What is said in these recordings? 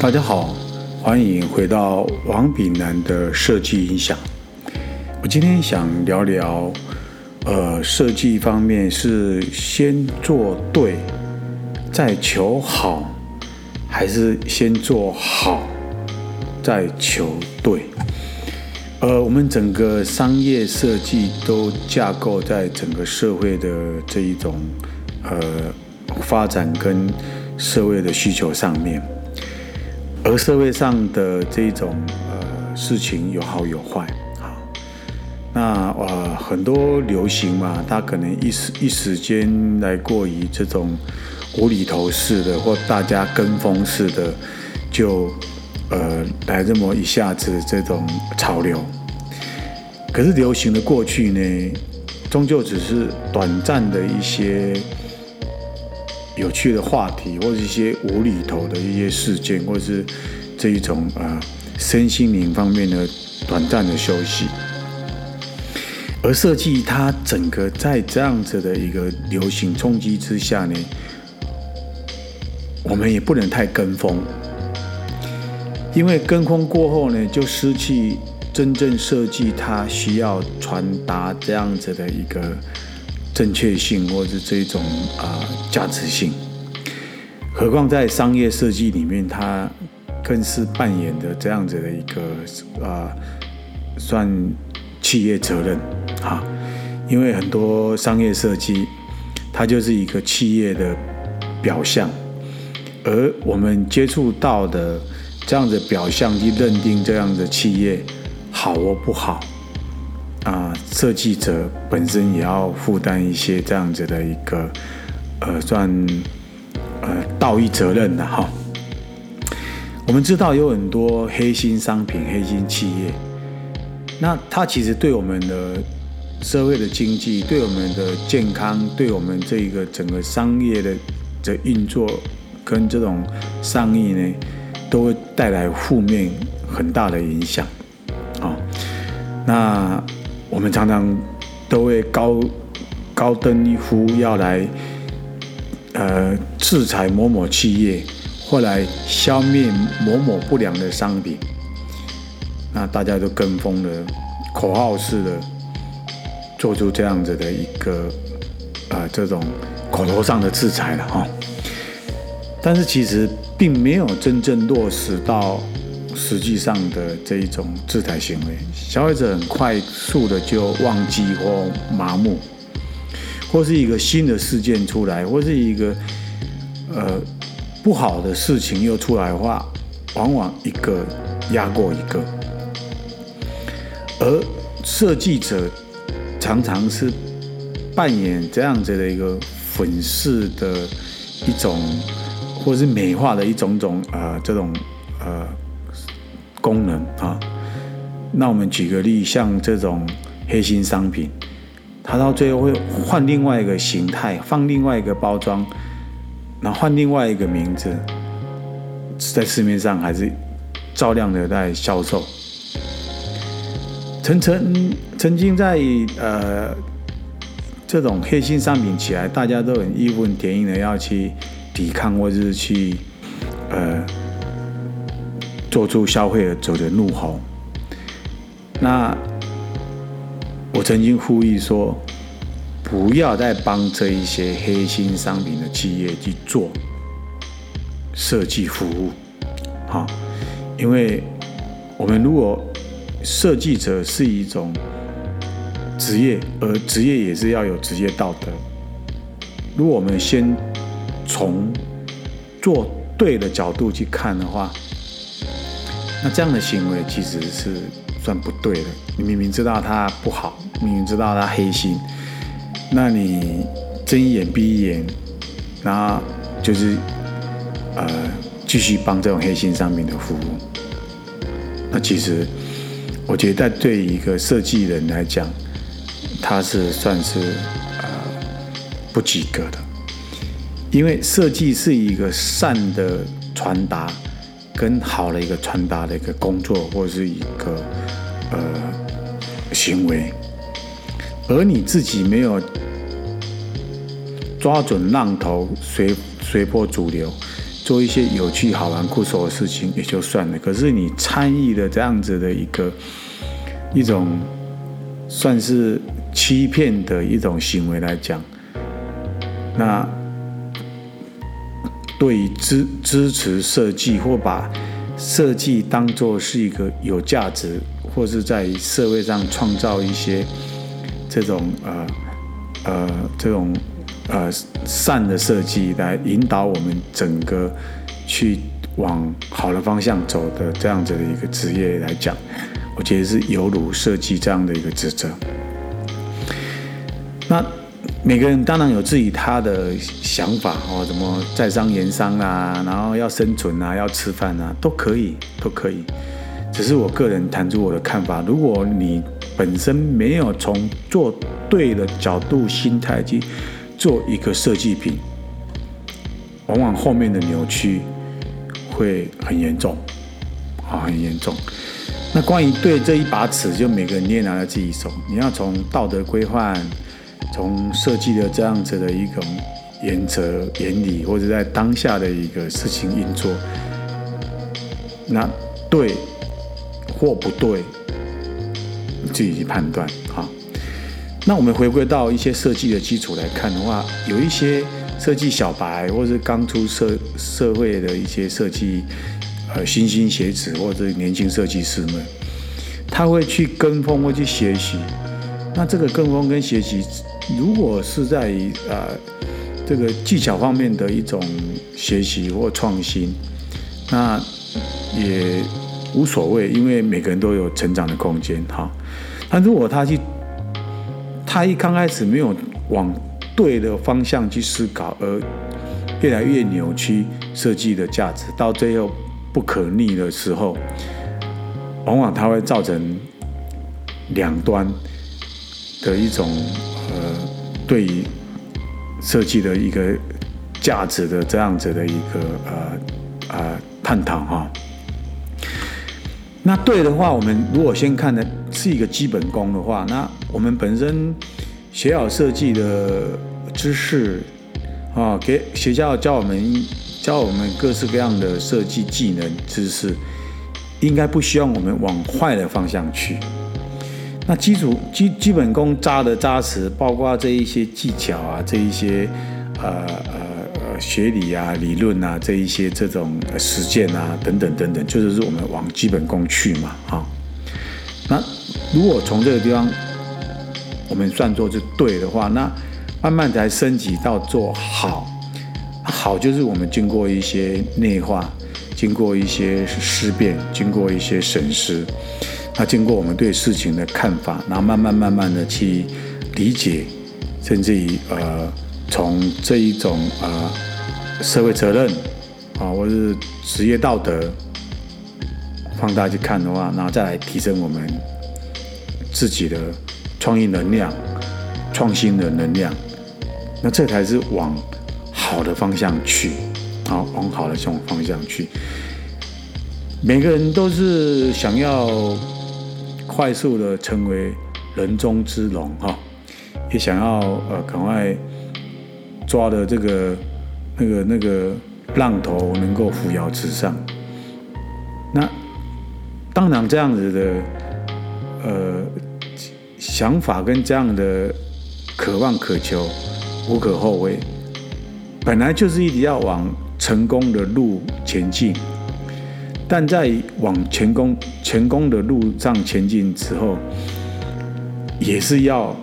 大家好，欢迎回到王炳南的设计影响。我今天想聊聊，呃，设计方面是先做对，再求好，还是先做好，再求对？呃，我们整个商业设计都架构在整个社会的这一种呃发展跟社会的需求上面。而社会上的这种呃事情有好有坏，好，那呃很多流行嘛，它可能一时一时间来过于这种无厘头式的或大家跟风式的，就呃来这么一下子这种潮流。可是流行的过去呢，终究只是短暂的一些。有趣的话题，或者一些无厘头的一些事件，或者是这一种呃身心灵方面的短暂的休息。而设计它整个在这样子的一个流行冲击之下呢，我们也不能太跟风，因为跟风过后呢，就失去真正设计它需要传达这样子的一个。正确性，或者这种啊价值性，何况在商业设计里面，它更是扮演的这样子的一个啊，算企业责任啊，因为很多商业设计，它就是一个企业的表象，而我们接触到的这样的表象，去认定这样的企业好或不好。啊，设计者本身也要负担一些这样子的一个，呃，算呃道义责任的哈。我们知道有很多黑心商品、黑心企业，那它其实对我们的社会的经济、对我们的健康、对我们这一个整个商业的的运作跟这种商议呢，都会带来负面很大的影响。啊，那。我们常常都会高高登一呼，要来呃制裁某某企业，或来消灭某某不良的商品。那大家都跟风的口号式的做出这样子的一个呃这种口头上的制裁了哈。但是其实并没有真正落实到。实际上的这一种制裁行为，消费者很快速的就忘记或麻木，或是一个新的事件出来，或是一个呃不好的事情又出来的话，往往一个压过一个。而设计者常常是扮演这样子的一个粉饰的一种，或是美化的一种种呃这种呃。功能啊，那我们举个例，像这种黑心商品，它到最后会换另外一个形态，放另外一个包装，然后换另外一个名字，在市面上还是照亮的在销售。曾曾曾经在呃这种黑心商品起来，大家都很义愤填膺的要去抵抗，或者是去呃。做出消费者的怒吼。那我曾经呼吁说，不要再帮这一些黑心商品的企业去做设计服务，好，因为我们如果设计者是一种职业，而职业也是要有职业道德。如果我们先从做对的角度去看的话，那这样的行为其实是算不对的。你明明知道他不好，明明知道他黑心，那你睁一眼闭一眼，然后就是呃继续帮这种黑心商品的服务。那其实我觉得对一个设计人来讲，他是算是呃不及格的，因为设计是一个善的传达。跟好的一个传达的一个工作，或者是一个呃行为，而你自己没有抓准浪头，随随波逐流，做一些有趣、好玩、酷手的事情也就算了。可是你参与的这样子的一个一种算是欺骗的一种行为来讲，那对于支支持设计或把设计当做是一个有价值，或是在社会上创造一些这种呃呃这种。呃，善的设计来引导我们整个去往好的方向走的这样子的一个职业来讲，我觉得是犹如设计这样的一个职责。那每个人当然有自己他的想法哦，怎么在商言商啊，然后要生存啊，要吃饭啊，都可以，都可以。只是我个人谈出我的看法，如果你本身没有从做对的角度、心态去。做一个设计品，往往后面的扭曲会很严重，啊，很严重。那关于对这一把尺，就每个人捏拿在自己手。你要从道德规范，从设计的这样子的一种原则、原理，或者在当下的一个事情运作，那对或不对，你自己去判断，哈。那我们回归到一些设计的基础来看的话，有一些设计小白，或是刚出社社会的一些设计，呃，新兴学子或者年轻设计师们，他会去跟风，会去学习。那这个跟风跟学习，如果是在呃这个技巧方面的一种学习或创新，那也无所谓，因为每个人都有成长的空间哈。那如果他去他一刚开始没有往对的方向去思考，而越来越扭曲设计的价值，到最后不可逆的时候，往往它会造成两端的一种呃对于设计的一个价值的这样子的一个呃呃探讨哈。那对的话，我们如果先看的是一个基本功的话，那我们本身学好设计的知识啊，给学校教我们教我们各式各样的设计技能知识，应该不希望我们往坏的方向去。那基础基基本功扎的扎实，包括这一些技巧啊，这一些呃呃呃。学理啊、理论啊，这一些这种实践啊，等等等等，就是是我们往基本功去嘛，哈。那如果从这个地方我们算作是对的话，那慢慢才升级到做好。好就是我们经过一些内化，经过一些思辨，经过一些审视，那经过我们对事情的看法，然后慢慢慢慢的去理解，甚至于呃，从这一种呃。社会责任啊，或是职业道德，放大去看的话，然后再来提升我们自己的创意能量、创新的能量，那这才是往好的方向去，好，往好的这种方向去。每个人都是想要快速的成为人中之龙哈，也想要呃赶快抓的这个。那个那个浪头能够扶摇直上，那当然这样子的呃想法跟这样的渴望渴求无可厚非，本来就是一直要往成功的路前进，但在往成功成功的路上前进之后，也是要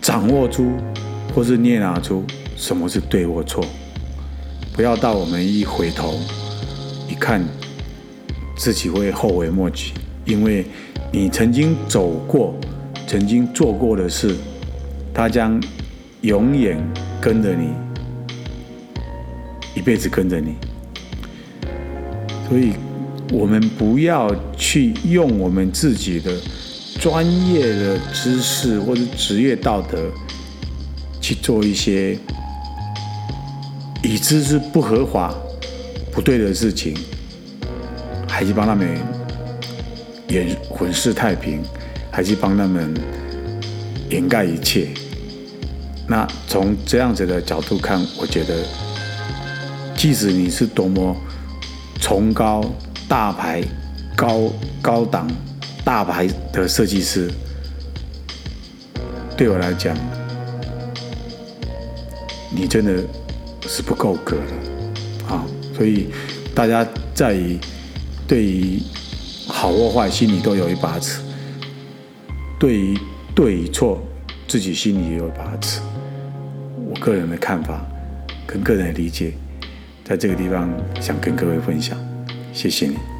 掌握住或是捏拿出。什么是对或错？不要到我们一回头一看，自己会后悔莫及，因为你曾经走过、曾经做过的事，它将永远跟着你，一辈子跟着你。所以，我们不要去用我们自己的专业的知识或者职业道德去做一些。已知是不合法、不对的事情，还是帮他们掩混世太平，还是帮他们掩盖一切？那从这样子的角度看，我觉得即使你是多么崇高、大牌、高高档、大牌的设计师，对我来讲，你真的是不够格的啊！所以大家在于对于好或坏，心里都有一把尺；对于对与错，自己心里也有一把尺。我个人的看法跟个人的理解，在这个地方想跟各位分享，谢谢你。